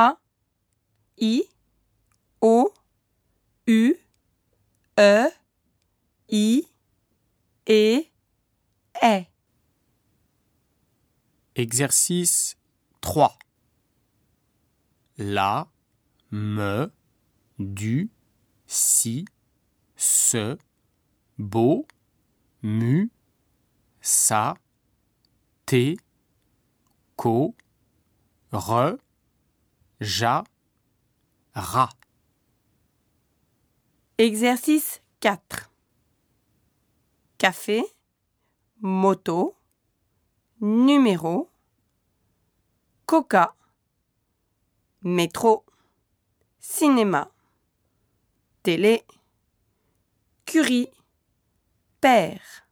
A, I, O, U, E, I, E, E. Exercice 3. La, me, du, si, ce, beau, mu, sa, te, co, re, ja, ra. Exercice 4. Café, moto, numéro, coca, métro, cinéma, télé, curie, père.